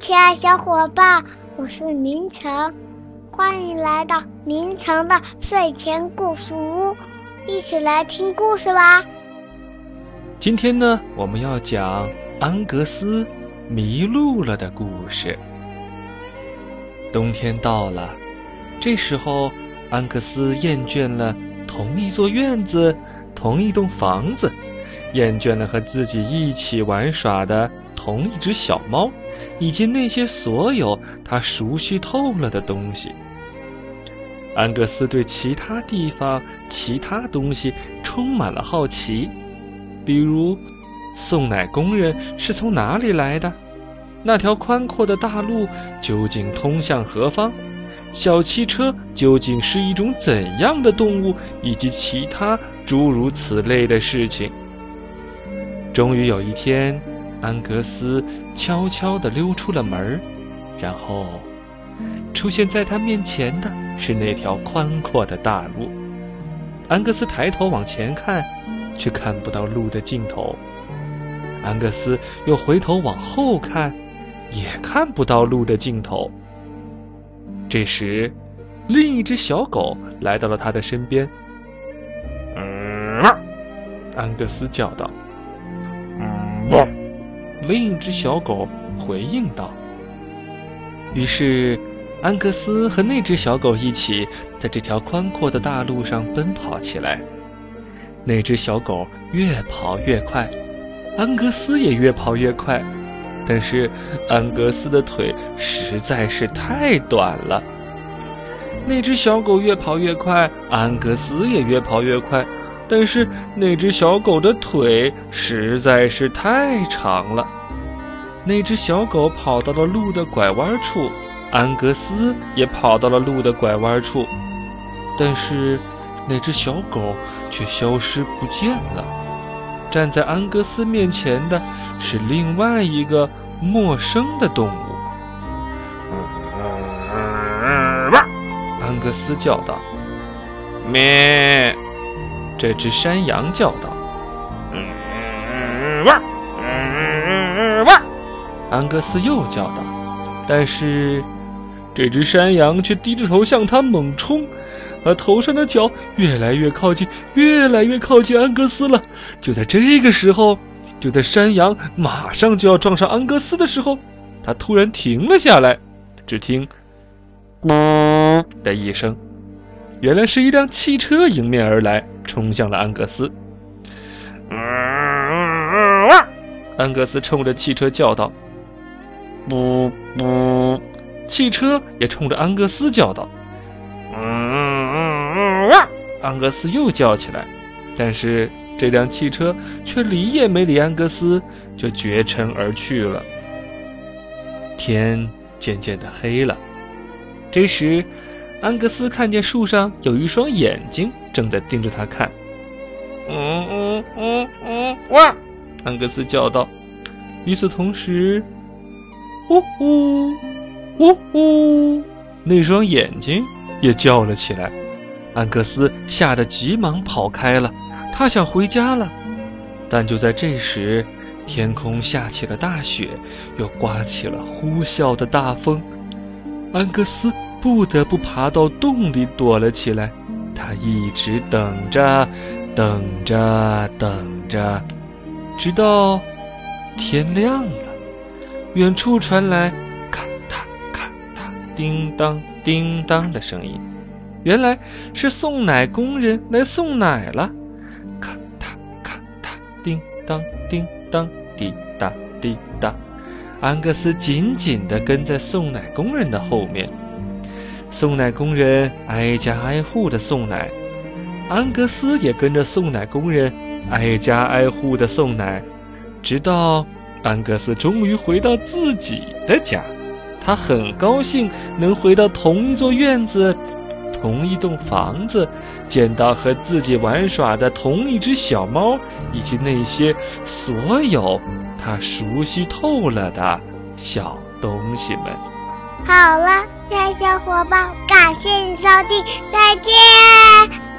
亲爱小伙伴，我是明成，欢迎来到明成的睡前故事屋，一起来听故事吧。今天呢，我们要讲安格斯迷路了的故事。冬天到了，这时候安格斯厌倦了同一座院子、同一栋房子，厌倦了和自己一起玩耍的同一只小猫。以及那些所有他熟悉透了的东西，安格斯对其他地方、其他东西充满了好奇，比如送奶工人是从哪里来的？那条宽阔的大路究竟通向何方？小汽车究竟是一种怎样的动物？以及其他诸如此类的事情。终于有一天。安格斯悄悄地溜出了门然后出现在他面前的是那条宽阔的大路。安格斯抬头往前看，却看不到路的尽头。安格斯又回头往后看，也看不到路的尽头。这时，另一只小狗来到了他的身边。嗯，安格斯叫道：“嗯。”另一只小狗回应道：“于是，安格斯和那只小狗一起在这条宽阔的大路上奔跑起来。那只小狗越跑越快，安格斯也越跑越快。但是，安格斯的腿实在是太短了。那只小狗越跑越快，安格斯也越跑越快。”但是那只小狗的腿实在是太长了，那只小狗跑到了路的拐弯处，安格斯也跑到了路的拐弯处，但是那只小狗却消失不见了。站在安格斯面前的是另外一个陌生的动物。安格斯叫道：“咩！”这只山羊叫道：“嗯，汪，嗯，汪。”安格斯又叫道，但是这只山羊却低着头向他猛冲，而头上的角越来越靠近，越来越靠近安格斯了。就在这个时候，就在山羊马上就要撞上安格斯的时候，他突然停了下来。只听“咕”的一声。原来是一辆汽车迎面而来，冲向了安格斯。安格斯冲着汽车叫道：“不不！”汽车也冲着安格斯叫道：“安格斯又叫起来，但是这辆汽车却理也没理安格斯，就绝尘而去了。天渐渐的黑了，这时。安格斯看见树上有一双眼睛正在盯着他看。嗯嗯嗯嗯，哇！安格斯叫道。与此同时，呜呜呜呜，那双眼睛也叫了起来。安格斯吓得急忙跑开了，他想回家了。但就在这时，天空下起了大雪，又刮起了呼啸的大风。安格斯。不得不爬到洞里躲了起来。他一直等着，等着，等着，直到天亮了。远处传来咔嗒咔嗒、叮当叮当的声音，原来是送奶工人来送奶了。咔嗒咔嗒、叮当叮当，滴答滴答。安格斯紧紧地跟在送奶工人的后面。送奶工人挨家挨户的送奶，安格斯也跟着送奶工人挨家挨户的送奶，直到安格斯终于回到自己的家。他很高兴能回到同一座院子、同一栋房子，见到和自己玩耍的同一只小猫，以及那些所有他熟悉透了的小东西们。好了。亲爱小伙伴，感谢你收听，再见。